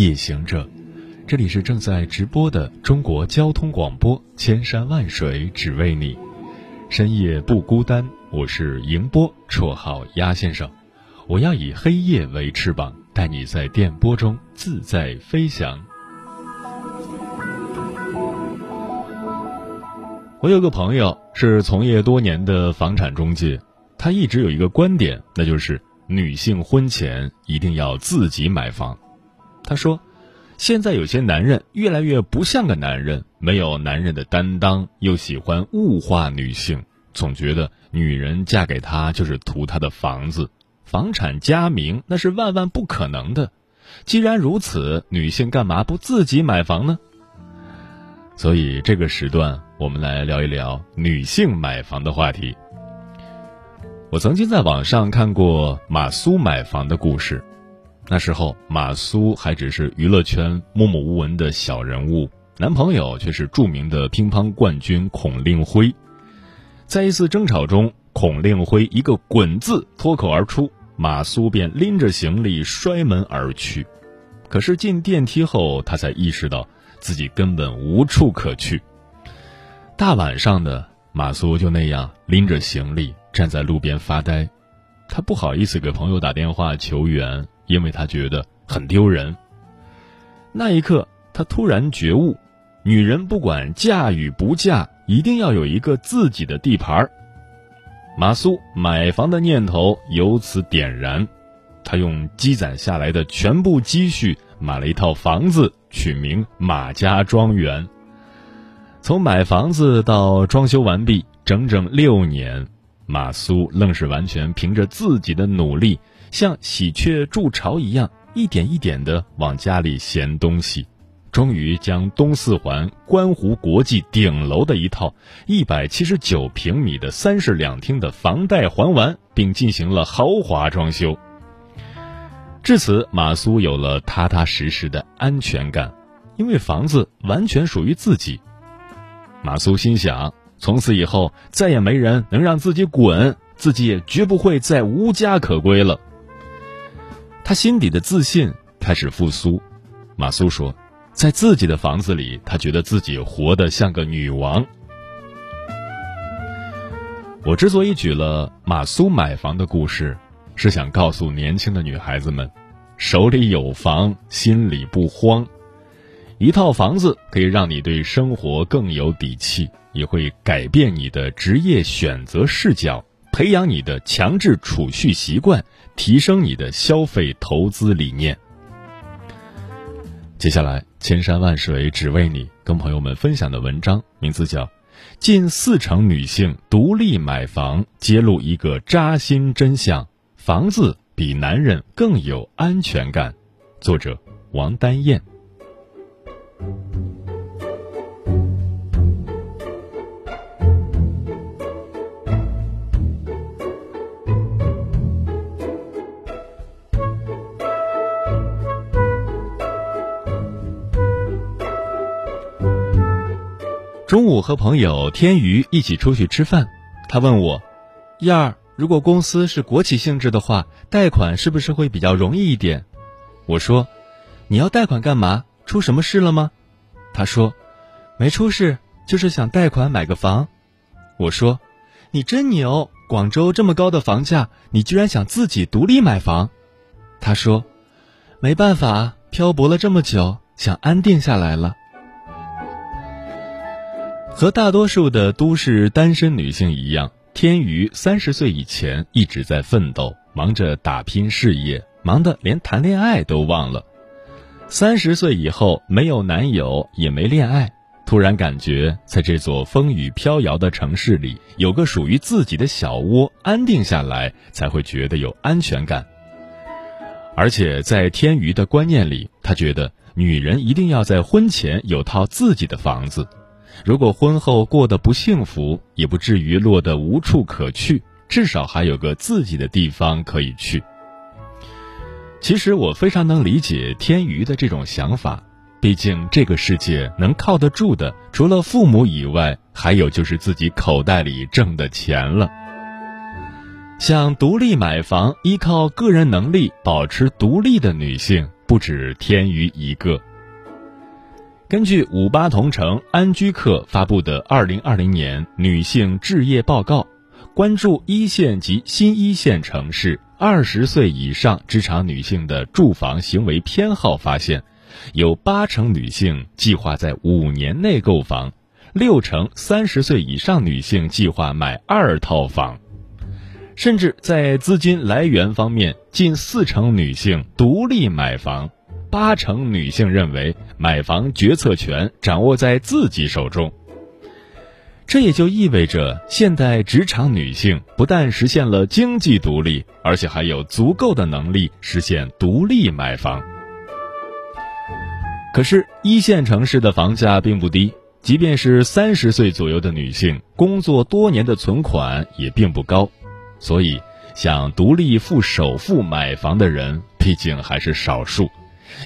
夜行者，这里是正在直播的中国交通广播，千山万水只为你，深夜不孤单。我是迎波，绰号鸭先生。我要以黑夜为翅膀，带你在电波中自在飞翔。我有个朋友是从业多年的房产中介，他一直有一个观点，那就是女性婚前一定要自己买房。他说，现在有些男人越来越不像个男人，没有男人的担当，又喜欢物化女性，总觉得女人嫁给他就是图他的房子，房产加名那是万万不可能的。既然如此，女性干嘛不自己买房呢？所以这个时段，我们来聊一聊女性买房的话题。我曾经在网上看过马苏买房的故事，那时候马苏还只是娱乐圈默默无闻的小人物，男朋友却是著名的乒乓冠军孔令辉。在一次争吵中，孔令辉一个“滚”字脱口而出，马苏便拎着行李摔门而去。可是进电梯后，他才意识到。自己根本无处可去。大晚上的，马苏就那样拎着行李站在路边发呆，他不好意思给朋友打电话求援，因为他觉得很丢人。那一刻，他突然觉悟：女人不管嫁与不嫁，一定要有一个自己的地盘。马苏买房的念头由此点燃，他用积攒下来的全部积蓄买了一套房子。取名马家庄园。从买房子到装修完毕，整整六年，马苏愣是完全凭着自己的努力，像喜鹊筑巢一样，一点一点的往家里衔东西，终于将东四环观湖国际顶楼的一套一百七十九平米的三室两厅的房贷还完，并进行了豪华装修。至此，马苏有了踏踏实实的安全感，因为房子完全属于自己。马苏心想，从此以后再也没人能让自己滚，自己也绝不会再无家可归了。他心底的自信开始复苏。马苏说，在自己的房子里，他觉得自己活得像个女王。我之所以举了马苏买房的故事。是想告诉年轻的女孩子们，手里有房，心里不慌。一套房子可以让你对生活更有底气，也会改变你的职业选择视角，培养你的强制储蓄习惯，提升你的消费投资理念。接下来，千山万水只为你，跟朋友们分享的文章名字叫《近四成女性独立买房，揭露一个扎心真相》。房子比男人更有安全感，作者王丹燕。我和朋友天宇一起出去吃饭，他问我：“燕儿。”如果公司是国企性质的话，贷款是不是会比较容易一点？我说：“你要贷款干嘛？出什么事了吗？”他说：“没出事，就是想贷款买个房。”我说：“你真牛！广州这么高的房价，你居然想自己独立买房？”他说：“没办法，漂泊了这么久，想安定下来了。”和大多数的都市单身女性一样。天宇三十岁以前一直在奋斗，忙着打拼事业，忙得连谈恋爱都忘了。三十岁以后没有男友，也没恋爱，突然感觉在这座风雨飘摇的城市里，有个属于自己的小窝，安定下来才会觉得有安全感。而且在天瑜的观念里，他觉得女人一定要在婚前有套自己的房子，如果婚后过得不幸福，也不至于落得无处可去，至少还有个自己的地方可以去。其实我非常能理解天瑜的这种想法，毕竟这个世界能靠得住的，除了父母以外，还有就是自己口袋里挣的钱了。想独立买房、依靠个人能力保持独立的女性不止天瑜一个。根据五八同城安居客发布的《二零二零年女性置业报告》，关注一线及新一线城市二十岁以上职场女性的住房行为偏好，发现，有八成女性计划在五年内购房，六成三十岁以上女性计划买二套房。甚至在资金来源方面，近四成女性独立买房，八成女性认为买房决策权掌握在自己手中。这也就意味着，现代职场女性不但实现了经济独立，而且还有足够的能力实现独立买房。可是，一线城市的房价并不低，即便是三十岁左右的女性，工作多年的存款也并不高。所以，想独立付首付买房的人，毕竟还是少数。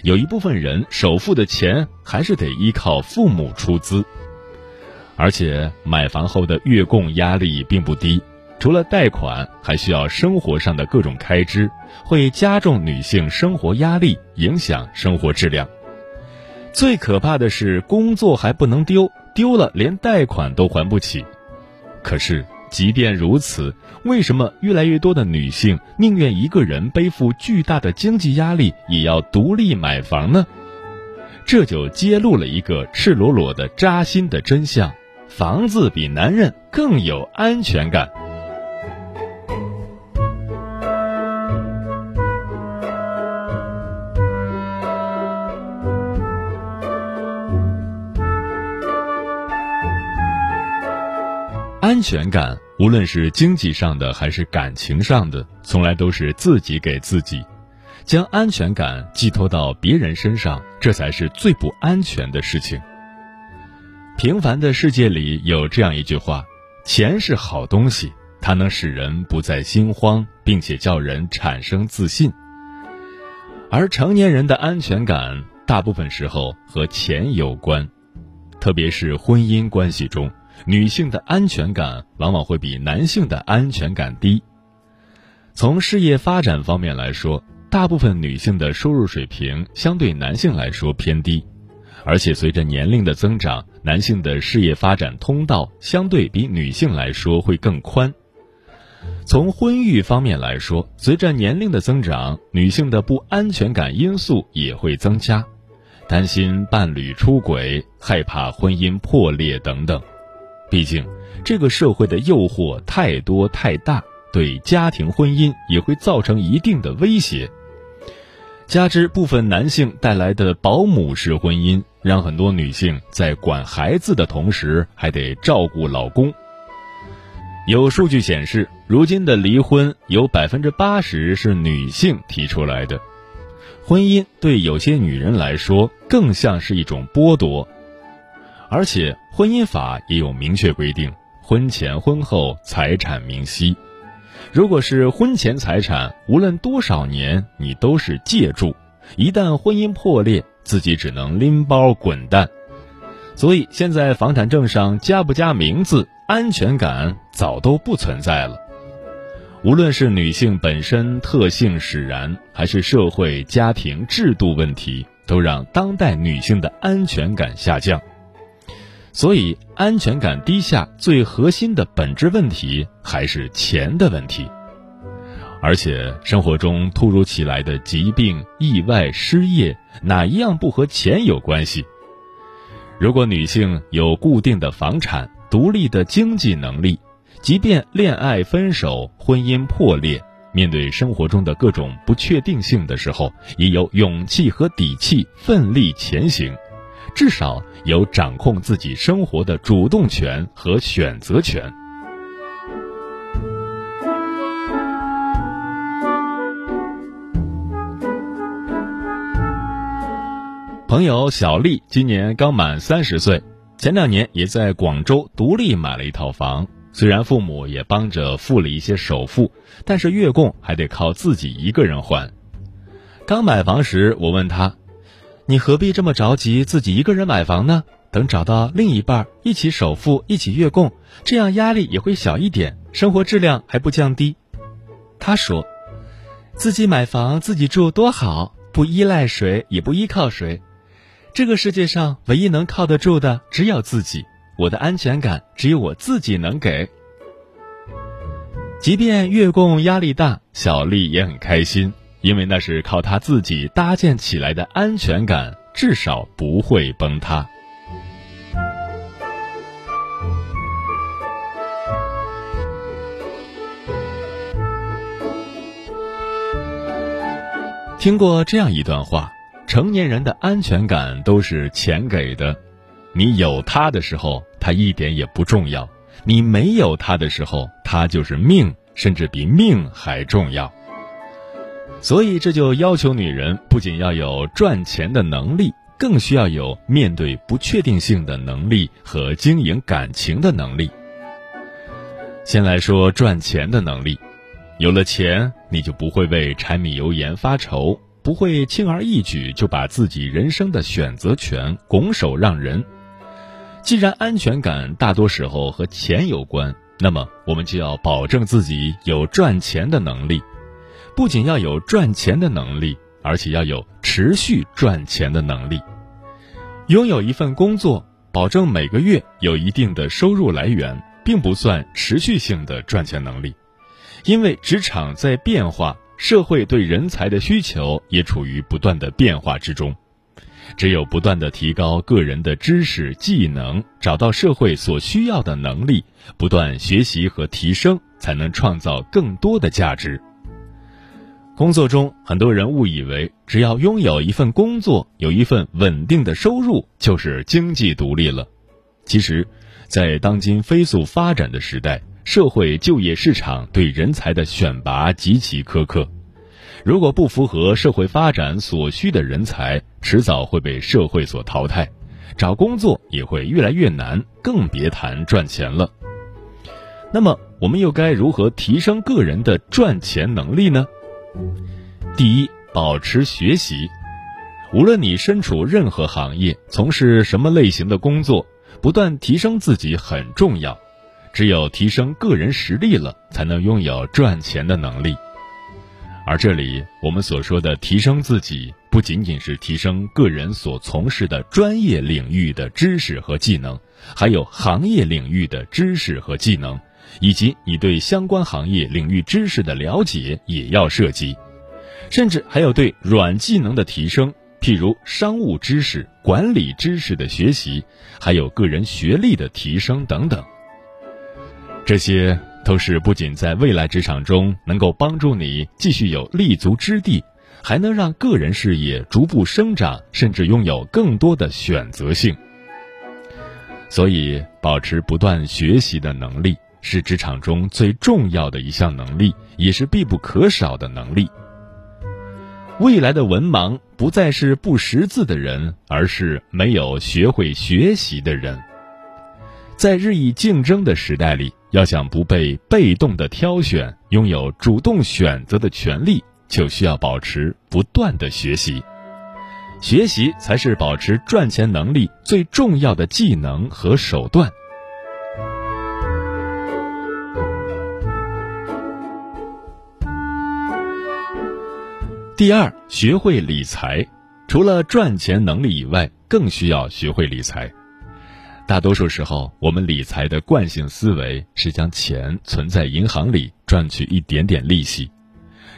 有一部分人首付的钱还是得依靠父母出资，而且买房后的月供压力并不低。除了贷款，还需要生活上的各种开支，会加重女性生活压力，影响生活质量。最可怕的是，工作还不能丢，丢了连贷款都还不起。可是。即便如此，为什么越来越多的女性宁愿一个人背负巨大的经济压力，也要独立买房呢？这就揭露了一个赤裸裸的扎心的真相：房子比男人更有安全感。安全感。无论是经济上的还是感情上的，从来都是自己给自己，将安全感寄托到别人身上，这才是最不安全的事情。平凡的世界里有这样一句话：钱是好东西，它能使人不再心慌，并且叫人产生自信。而成年人的安全感，大部分时候和钱有关，特别是婚姻关系中。女性的安全感往往会比男性的安全感低。从事业发展方面来说，大部分女性的收入水平相对男性来说偏低，而且随着年龄的增长，男性的事业发展通道相对比女性来说会更宽。从婚育方面来说，随着年龄的增长，女性的不安全感因素也会增加，担心伴侣出轨，害怕婚姻破裂等等。毕竟，这个社会的诱惑太多太大，对家庭婚姻也会造成一定的威胁。加之部分男性带来的保姆式婚姻，让很多女性在管孩子的同时还得照顾老公。有数据显示，如今的离婚有百分之八十是女性提出来的。婚姻对有些女人来说，更像是一种剥夺。而且，婚姻法也有明确规定，婚前婚后财产明晰。如果是婚前财产，无论多少年，你都是借助。一旦婚姻破裂，自己只能拎包滚蛋。所以，现在房产证上加不加名字，安全感早都不存在了。无论是女性本身特性使然，还是社会家庭制度问题，都让当代女性的安全感下降。所以，安全感低下最核心的本质问题还是钱的问题。而且，生活中突如其来的疾病、意外、失业，哪一样不和钱有关系？如果女性有固定的房产、独立的经济能力，即便恋爱分手、婚姻破裂，面对生活中的各种不确定性的时候，也有勇气和底气奋力前行。至少有掌控自己生活的主动权和选择权。朋友小丽今年刚满三十岁，前两年也在广州独立买了一套房。虽然父母也帮着付了一些首付，但是月供还得靠自己一个人还。刚买房时，我问他：“你何必这么着急自己一个人买房呢？等找到另一半一起首付，一起月供，这样压力也会小一点，生活质量还不降低。”他说：“自己买房自己住多好，不依赖谁，也不依靠谁。”这个世界上唯一能靠得住的只有自己，我的安全感只有我自己能给。即便月供压力大，小丽也很开心，因为那是靠他自己搭建起来的安全感，至少不会崩塌。听过这样一段话。成年人的安全感都是钱给的，你有他的时候，他一点也不重要；你没有他的时候，他就是命，甚至比命还重要。所以，这就要求女人不仅要有赚钱的能力，更需要有面对不确定性的能力和经营感情的能力。先来说赚钱的能力，有了钱，你就不会为柴米油盐发愁。不会轻而易举就把自己人生的选择权拱手让人。既然安全感大多时候和钱有关，那么我们就要保证自己有赚钱的能力。不仅要有赚钱的能力，而且要有持续赚钱的能力。拥有一份工作，保证每个月有一定的收入来源，并不算持续性的赚钱能力，因为职场在变化。社会对人才的需求也处于不断的变化之中，只有不断的提高个人的知识技能，找到社会所需要的能力，不断学习和提升，才能创造更多的价值。工作中，很多人误以为只要拥有一份工作，有一份稳定的收入，就是经济独立了。其实，在当今飞速发展的时代。社会就业市场对人才的选拔极其苛刻，如果不符合社会发展所需的人才，迟早会被社会所淘汰，找工作也会越来越难，更别谈赚钱了。那么，我们又该如何提升个人的赚钱能力呢？第一，保持学习。无论你身处任何行业，从事什么类型的工作，不断提升自己很重要。只有提升个人实力了，才能拥有赚钱的能力。而这里我们所说的提升自己，不仅仅是提升个人所从事的专业领域的知识和技能，还有行业领域的知识和技能，以及你对相关行业领域知识的了解也要涉及，甚至还有对软技能的提升，譬如商务知识、管理知识的学习，还有个人学历的提升等等。这些都是不仅在未来职场中能够帮助你继续有立足之地，还能让个人事业逐步生长，甚至拥有更多的选择性。所以，保持不断学习的能力是职场中最重要的一项能力，也是必不可少的能力。未来的文盲不再是不识字的人，而是没有学会学习的人。在日益竞争的时代里。要想不被被动的挑选，拥有主动选择的权利，就需要保持不断的学习。学习才是保持赚钱能力最重要的技能和手段。第二，学会理财，除了赚钱能力以外，更需要学会理财。大多数时候，我们理财的惯性思维是将钱存在银行里，赚取一点点利息。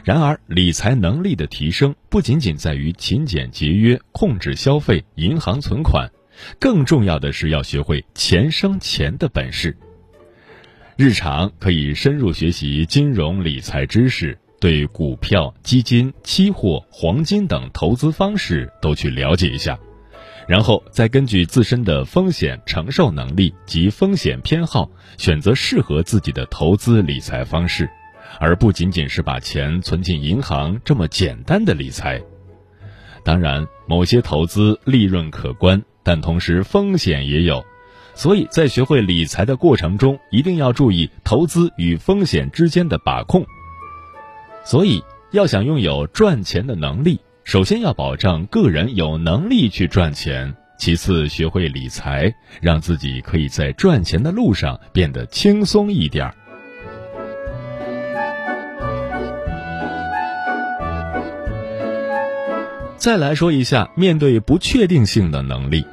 然而，理财能力的提升不仅仅在于勤俭节约、控制消费、银行存款，更重要的是要学会钱生钱的本事。日常可以深入学习金融理财知识，对股票、基金、期货、黄金等投资方式都去了解一下。然后再根据自身的风险承受能力及风险偏好，选择适合自己的投资理财方式，而不仅仅是把钱存进银行这么简单的理财。当然，某些投资利润可观，但同时风险也有，所以在学会理财的过程中，一定要注意投资与风险之间的把控。所以，要想拥有赚钱的能力。首先要保证个人有能力去赚钱，其次学会理财，让自己可以在赚钱的路上变得轻松一点儿。再来说一下面对不确定性的能力。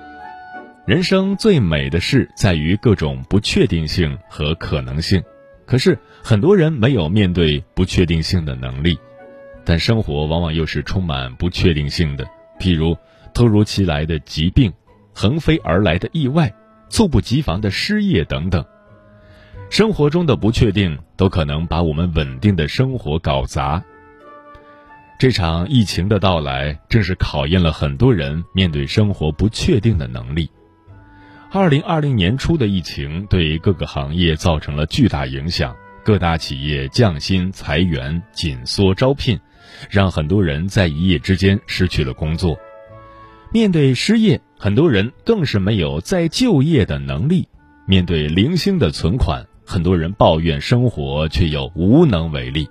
人生最美的事在于各种不确定性和可能性，可是很多人没有面对不确定性的能力。但生活往往又是充满不确定性的，譬如突如其来的疾病、横飞而来的意外、猝不及防的失业等等。生活中的不确定都可能把我们稳定的生活搞砸。这场疫情的到来，正是考验了很多人面对生活不确定的能力。二零二零年初的疫情对各个行业造成了巨大影响，各大企业降薪裁员、紧缩招聘。让很多人在一夜之间失去了工作，面对失业，很多人更是没有再就业的能力；面对零星的存款，很多人抱怨生活却又无能为力。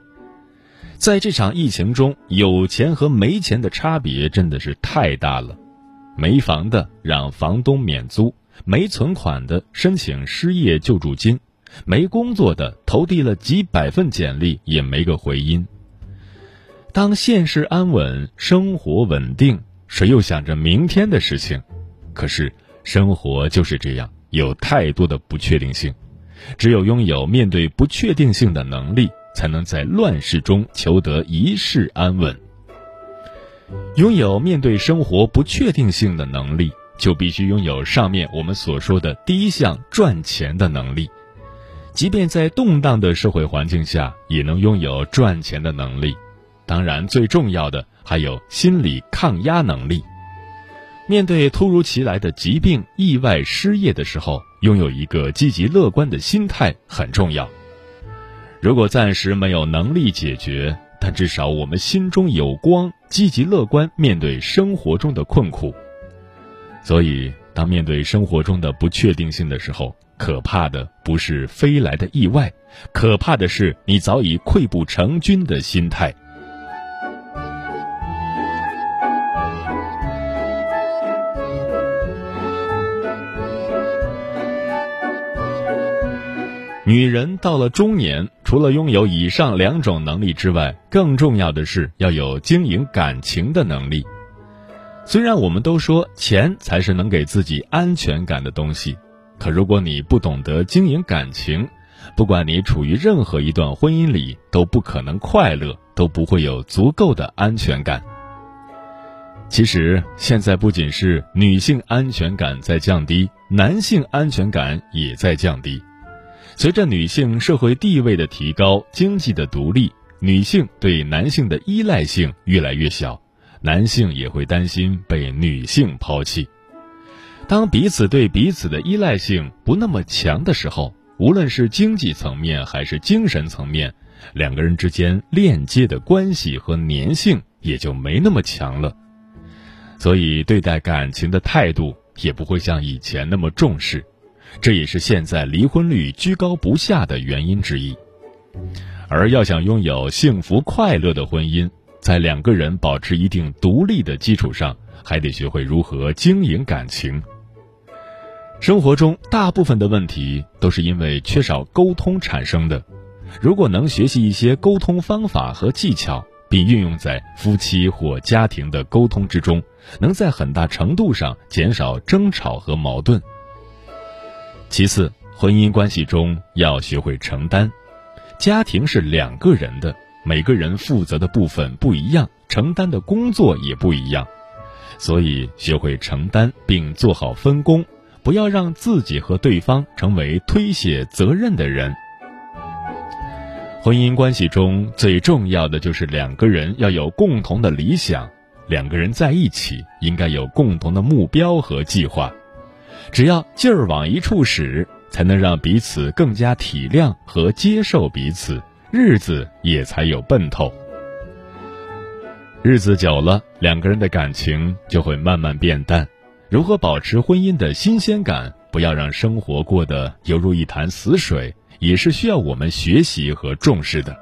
在这场疫情中，有钱和没钱的差别真的是太大了。没房的让房东免租，没存款的申请失业救助金，没工作的投递了几百份简历也没个回音。当现实安稳，生活稳定，谁又想着明天的事情？可是生活就是这样，有太多的不确定性。只有拥有面对不确定性的能力，才能在乱世中求得一世安稳。拥有面对生活不确定性的能力，就必须拥有上面我们所说的第一项赚钱的能力。即便在动荡的社会环境下，也能拥有赚钱的能力。当然，最重要的还有心理抗压能力。面对突如其来的疾病、意外、失业的时候，拥有一个积极乐观的心态很重要。如果暂时没有能力解决，但至少我们心中有光，积极乐观面对生活中的困苦。所以，当面对生活中的不确定性的时候，可怕的不是飞来的意外，可怕的是你早已溃不成军的心态。女人到了中年，除了拥有以上两种能力之外，更重要的是要有经营感情的能力。虽然我们都说钱才是能给自己安全感的东西，可如果你不懂得经营感情，不管你处于任何一段婚姻里，都不可能快乐，都不会有足够的安全感。其实，现在不仅是女性安全感在降低，男性安全感也在降低。随着女性社会地位的提高，经济的独立，女性对男性的依赖性越来越小，男性也会担心被女性抛弃。当彼此对彼此的依赖性不那么强的时候，无论是经济层面还是精神层面，两个人之间链接的关系和粘性也就没那么强了，所以对待感情的态度也不会像以前那么重视。这也是现在离婚率居高不下的原因之一。而要想拥有幸福快乐的婚姻，在两个人保持一定独立的基础上，还得学会如何经营感情。生活中大部分的问题都是因为缺少沟通产生的。如果能学习一些沟通方法和技巧，并运用在夫妻或家庭的沟通之中，能在很大程度上减少争吵和矛盾。其次，婚姻关系中要学会承担。家庭是两个人的，每个人负责的部分不一样，承担的工作也不一样，所以学会承担并做好分工，不要让自己和对方成为推卸责任的人。婚姻关系中最重要的就是两个人要有共同的理想，两个人在一起应该有共同的目标和计划，只要劲儿往一处使，才能让彼此更加体谅和接受彼此，日子也才有奔头。日子久了，两个人的感情就会慢慢变淡。如何保持婚姻的新鲜感，不要让生活过得犹如一潭死水，也是需要我们学习和重视的。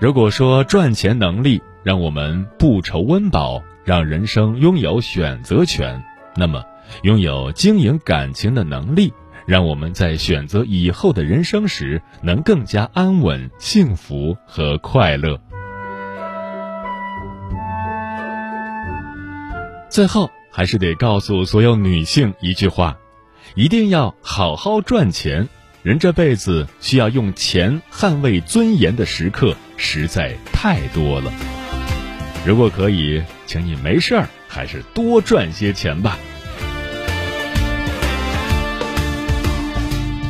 如果说赚钱能力让我们不愁温饱，让人生拥有选择权，那么拥有经营感情的能力，让我们在选择以后的人生时能更加安稳、幸福和快乐。最后，还是得告诉所有女性一句话：一定要好好赚钱。人这辈子需要用钱捍卫尊严的时刻实在太多了。如果可以，请你没事儿还是多赚些钱吧。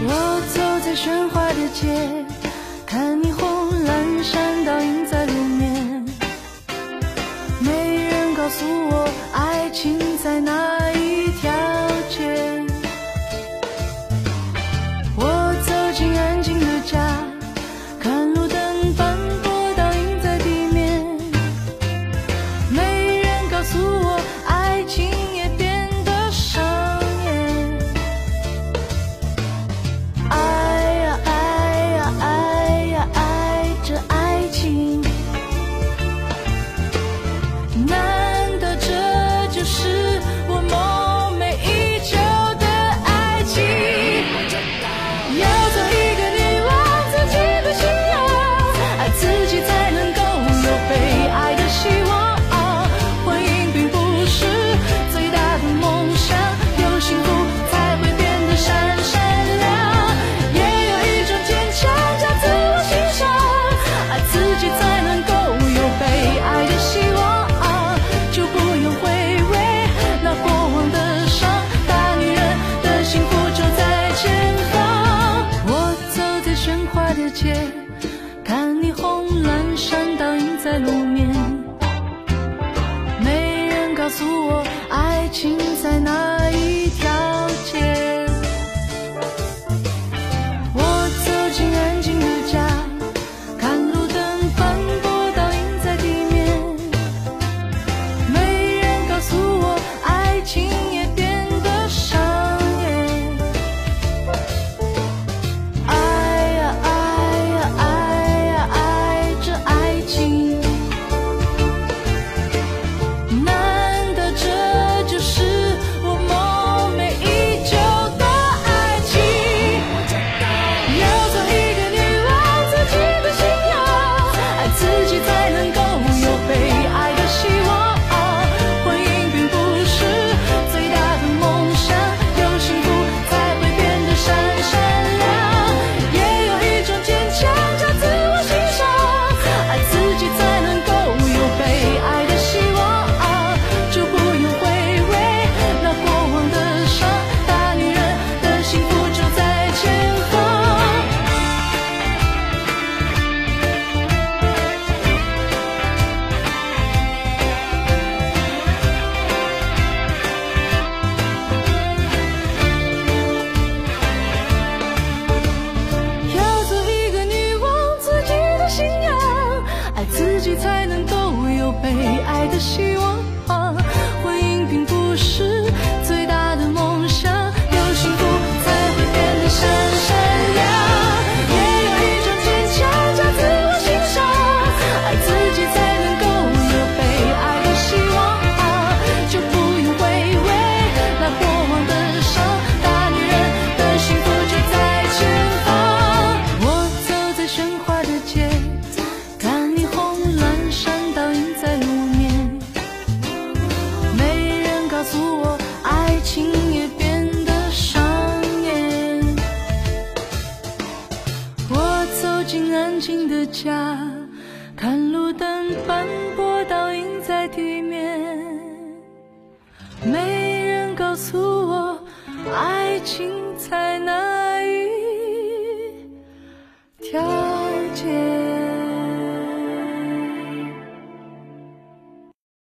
我走在喧哗的街，看霓虹